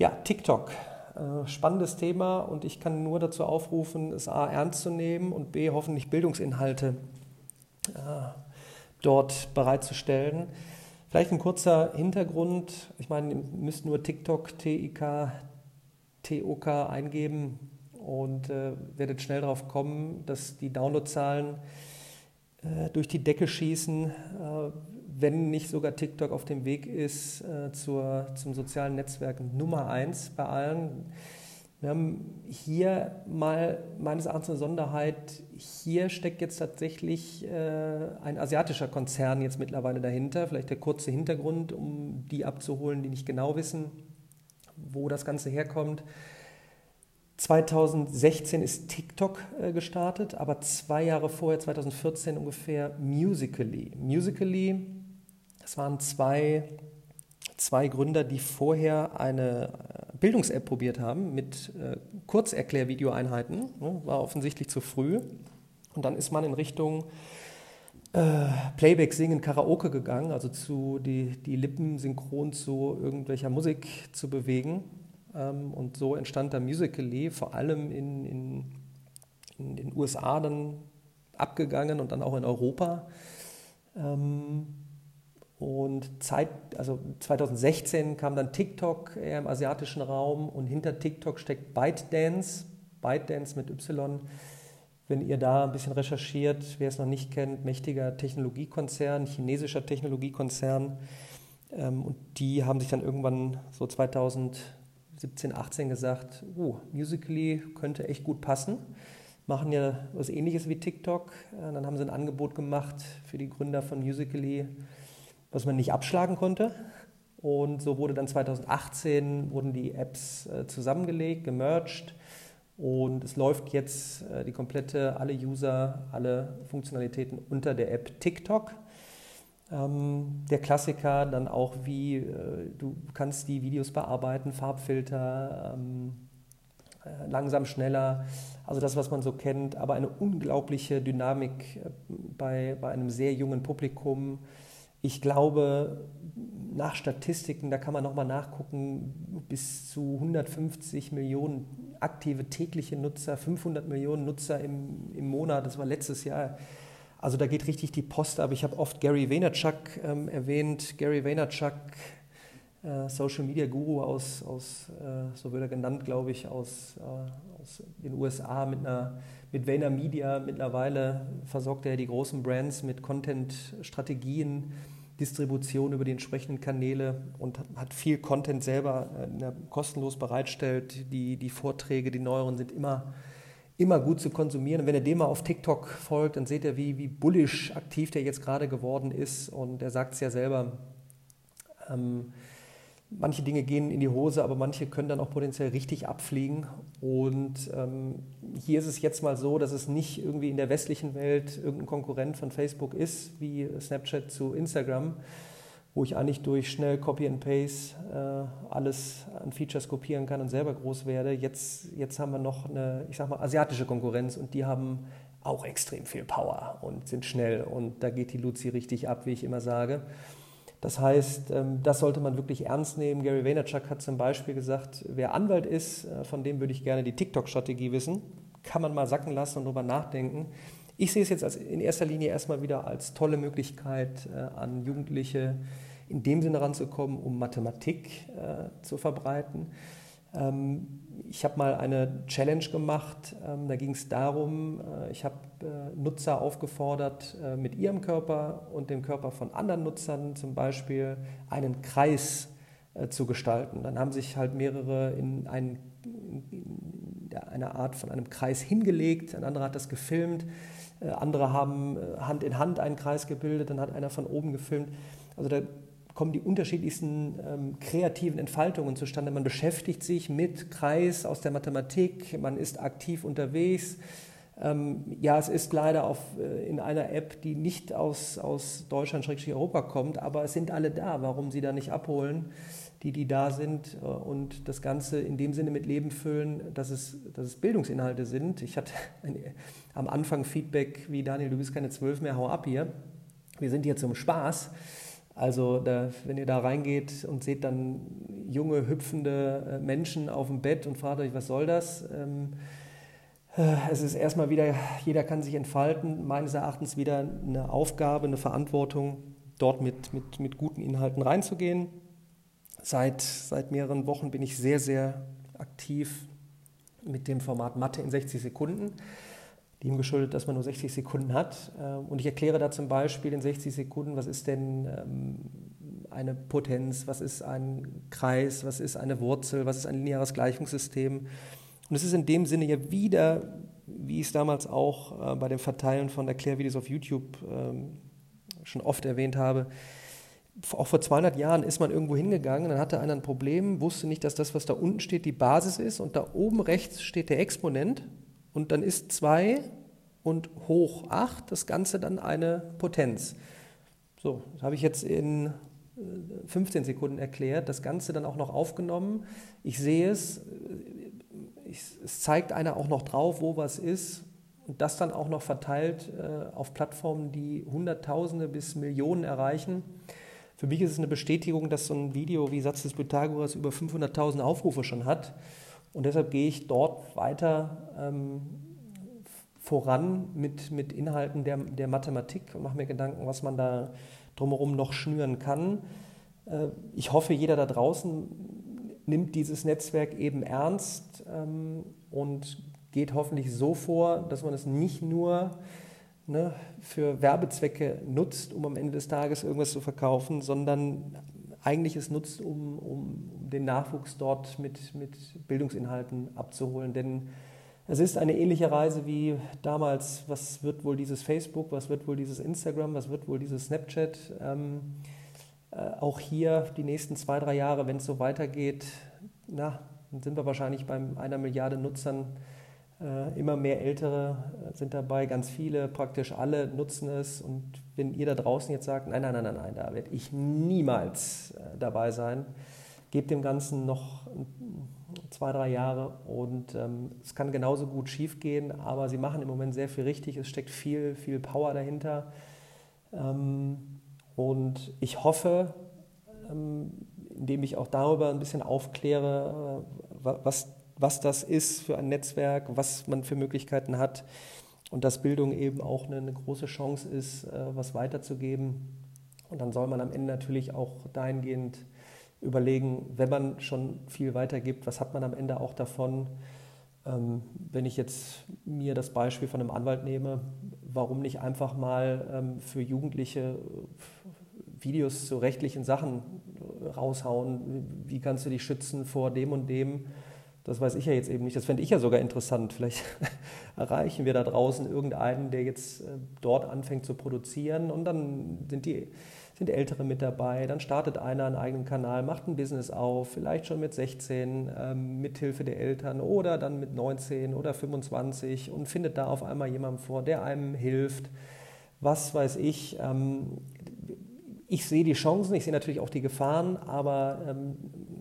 Ja, TikTok. Äh, spannendes Thema und ich kann nur dazu aufrufen, es A ernst zu nehmen und B hoffentlich Bildungsinhalte äh, dort bereitzustellen. Vielleicht ein kurzer Hintergrund. Ich meine, ihr müsst nur TikTok, T-I-K, T-O-K eingeben und äh, werdet schnell darauf kommen, dass die Downloadzahlen äh, durch die Decke schießen, äh, wenn nicht sogar TikTok auf dem Weg ist äh, zur, zum sozialen Netzwerk Nummer eins bei allen. Wir haben hier mal meines Erachtens eine Sonderheit. Hier steckt jetzt tatsächlich äh, ein asiatischer Konzern jetzt mittlerweile dahinter. Vielleicht der kurze Hintergrund, um die abzuholen, die nicht genau wissen, wo das Ganze herkommt. 2016 ist TikTok äh, gestartet, aber zwei Jahre vorher, 2014 ungefähr, Musically. Musically, das waren zwei, zwei Gründer, die vorher eine äh, Bildungs-App probiert haben mit äh, Kurzerklärvideoeinheiten. Ne, war offensichtlich zu früh. Und dann ist man in Richtung äh, Playback singen, Karaoke gegangen, also zu die, die Lippen synchron zu irgendwelcher Musik zu bewegen. Ähm, und so entstand da Musical.ly, vor allem in, in, in, den USA dann abgegangen und dann auch in Europa. Ähm, und Zeit, also 2016 kam dann TikTok eher im asiatischen Raum und hinter TikTok steckt ByteDance, ByteDance mit Y. Wenn ihr da ein bisschen recherchiert, wer es noch nicht kennt, mächtiger Technologiekonzern, chinesischer Technologiekonzern. Ähm, und die haben sich dann irgendwann so 2000 17, 18 gesagt, oh, Musically könnte echt gut passen. Machen ja was ähnliches wie TikTok. Äh, dann haben sie ein Angebot gemacht für die Gründer von Musically, was man nicht abschlagen konnte. Und so wurde dann 2018 wurden die Apps äh, zusammengelegt, gemerged. Und es läuft jetzt äh, die komplette, alle User, alle Funktionalitäten unter der App TikTok. Ähm, der Klassiker dann auch wie, äh, du kannst die Videos bearbeiten, Farbfilter, ähm, äh, langsam, schneller, also das, was man so kennt, aber eine unglaubliche Dynamik äh, bei, bei einem sehr jungen Publikum. Ich glaube, nach Statistiken, da kann man nochmal nachgucken, bis zu 150 Millionen aktive tägliche Nutzer, 500 Millionen Nutzer im, im Monat, das war letztes Jahr also da geht richtig die Post ab. Ich habe oft Gary Vaynerchuk ähm, erwähnt. Gary Vaynerchuk, Social Media Guru aus, aus äh, so wird er genannt, glaube ich, aus, äh, aus den USA mit einer mit Vayner Media mittlerweile versorgt er die großen Brands mit Content-Strategien, Distribution über die entsprechenden Kanäle und hat viel Content selber äh, kostenlos bereitstellt. Die, die Vorträge, die neueren sind immer immer gut zu konsumieren. Und wenn ihr dem mal auf TikTok folgt, dann seht ihr, wie, wie bullish aktiv der jetzt gerade geworden ist. Und er sagt es ja selber, ähm, manche Dinge gehen in die Hose, aber manche können dann auch potenziell richtig abfliegen. Und ähm, hier ist es jetzt mal so, dass es nicht irgendwie in der westlichen Welt irgendein Konkurrent von Facebook ist, wie Snapchat zu Instagram, wo ich eigentlich durch schnell Copy and Paste äh, alles an Features kopieren kann und selber groß werde. Jetzt, jetzt haben wir noch eine, ich sag mal, asiatische Konkurrenz und die haben auch extrem viel Power und sind schnell und da geht die Luzi richtig ab, wie ich immer sage. Das heißt, ähm, das sollte man wirklich ernst nehmen. Gary Vaynerchuk hat zum Beispiel gesagt, wer Anwalt ist, äh, von dem würde ich gerne die TikTok-Strategie wissen. Kann man mal sacken lassen und darüber nachdenken. Ich sehe es jetzt in erster Linie erstmal wieder als tolle Möglichkeit äh, an Jugendliche in dem Sinne ranzukommen, um Mathematik äh, zu verbreiten. Ähm, ich habe mal eine Challenge gemacht, ähm, da ging es darum, äh, ich habe äh, Nutzer aufgefordert, äh, mit ihrem Körper und dem Körper von anderen Nutzern zum Beispiel einen Kreis zu gestalten. Dann haben sich halt mehrere in, ein, in eine Art von einem Kreis hingelegt, ein anderer hat das gefilmt andere haben Hand in Hand einen Kreis gebildet, dann hat einer von oben gefilmt. Also da kommen die unterschiedlichsten ähm, kreativen Entfaltungen zustande. Man beschäftigt sich mit Kreis aus der Mathematik, man ist aktiv unterwegs. Ähm, ja, es ist leider auf, äh, in einer App, die nicht aus, aus Deutschland, Europa kommt, aber es sind alle da. Warum sie da nicht abholen? die, die da sind äh, und das Ganze in dem Sinne mit Leben füllen, dass es, dass es Bildungsinhalte sind. Ich hatte am Anfang Feedback wie Daniel, du bist keine zwölf mehr, hau ab hier. Wir sind hier zum Spaß. Also da, wenn ihr da reingeht und seht dann junge, hüpfende äh, Menschen auf dem Bett und fragt euch, was soll das? Ähm, äh, es ist erstmal wieder, jeder kann sich entfalten, meines Erachtens wieder eine Aufgabe, eine Verantwortung, dort mit, mit, mit guten Inhalten reinzugehen. Seit, seit mehreren Wochen bin ich sehr, sehr aktiv mit dem Format Mathe in 60 Sekunden dem geschuldet, dass man nur 60 Sekunden hat. Äh, und ich erkläre da zum Beispiel in 60 Sekunden, was ist denn ähm, eine Potenz, was ist ein Kreis, was ist eine Wurzel, was ist ein lineares Gleichungssystem. Und es ist in dem Sinne ja wieder, wie ich es damals auch äh, bei dem Verteilen von Erklärvideos auf YouTube ähm, schon oft erwähnt habe, auch vor 200 Jahren ist man irgendwo hingegangen, dann hatte einer ein Problem, wusste nicht, dass das, was da unten steht, die Basis ist und da oben rechts steht der Exponent und dann ist 2 und hoch 8 das Ganze dann eine Potenz. So, das habe ich jetzt in 15 äh, Sekunden erklärt, das Ganze dann auch noch aufgenommen. Ich sehe es, äh, ich, es zeigt einer auch noch drauf, wo was ist und das dann auch noch verteilt äh, auf Plattformen, die Hunderttausende bis Millionen erreichen. Für mich ist es eine Bestätigung, dass so ein Video wie Satz des Pythagoras über 500.000 Aufrufe schon hat. Und deshalb gehe ich dort weiter ähm, voran mit, mit Inhalten der, der Mathematik und mache mir Gedanken, was man da drumherum noch schnüren kann. Äh, ich hoffe, jeder da draußen nimmt dieses Netzwerk eben ernst ähm, und geht hoffentlich so vor, dass man es nicht nur ne, für Werbezwecke nutzt, um am Ende des Tages irgendwas zu verkaufen, sondern eigentlich es nutzt, um, um den Nachwuchs dort mit, mit Bildungsinhalten abzuholen. Denn es ist eine ähnliche Reise wie damals, was wird wohl dieses Facebook, was wird wohl dieses Instagram, was wird wohl dieses Snapchat. Ähm, äh, auch hier die nächsten zwei, drei Jahre, wenn es so weitergeht, na, sind wir wahrscheinlich bei einer Milliarde Nutzern immer mehr Ältere äh, sind dabei, ganz viele, praktisch alle nutzen es. Und wenn ihr da draußen jetzt sagt, nein, nein, nein, nein, nein da werde ich niemals äh, dabei sein, gebt dem Ganzen noch zwei, drei Jahre und ähm, es kann genauso gut schief gehen, aber sie machen im Moment sehr viel richtig. Es steckt viel, viel Power dahinter. Ähm, und ich hoffe, ähm, indem ich auch darüber ein bisschen aufkläre, äh, was was das ist für ein Netzwerk, was man für Möglichkeiten hat und dass Bildung eben auch eine, eine große Chance ist, äh, was weiterzugeben. Und dann soll man am Ende natürlich auch dahingehend überlegen, wenn man schon viel weitergibt, was hat man am Ende auch davon? Ähm, wenn ich jetzt mir das Beispiel von einem Anwalt nehme, warum nicht einfach mal ähm, für Jugendliche Videos zu rechtlichen Sachen raushauen? Wie kannst du dich schützen vor dem und dem? Das weiß ich ja jetzt eben nicht. Das fände ich ja sogar interessant. Vielleicht erreichen wir da draußen irgendeinen, der jetzt äh, dort anfängt zu produzieren und dann sind die sind Ältere mit dabei. Dann startet einer einen eigenen Kanal, macht ein Business auf, vielleicht schon mit 16, ähm, mit Hilfe der Eltern oder dann mit 19 oder 25 und findet da auf einmal jemanden vor, der einem hilft. Was weiß ich. Ähm, ich sehe die Chancen, ich sehe natürlich auch die Gefahren, aber ähm,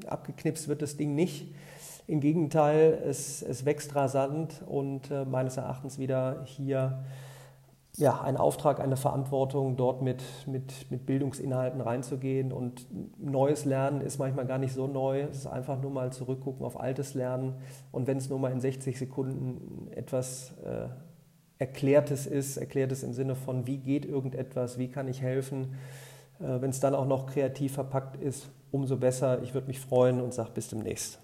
abgeknipst wird das Ding nicht. Im Gegenteil, es, es wächst rasant und äh, meines Erachtens wieder hier ja, ein Auftrag, eine Verantwortung, dort mit, mit, mit Bildungsinhalten reinzugehen. Und neues Lernen ist manchmal gar nicht so neu. Es ist einfach nur mal zurückgucken auf altes Lernen. Und wenn es nur mal in 60 Sekunden etwas äh, Erklärtes ist, Erklärtes im Sinne von, wie geht irgendetwas, wie kann ich helfen, äh, wenn es dann auch noch kreativ verpackt ist, umso besser. Ich würde mich freuen und sage bis demnächst.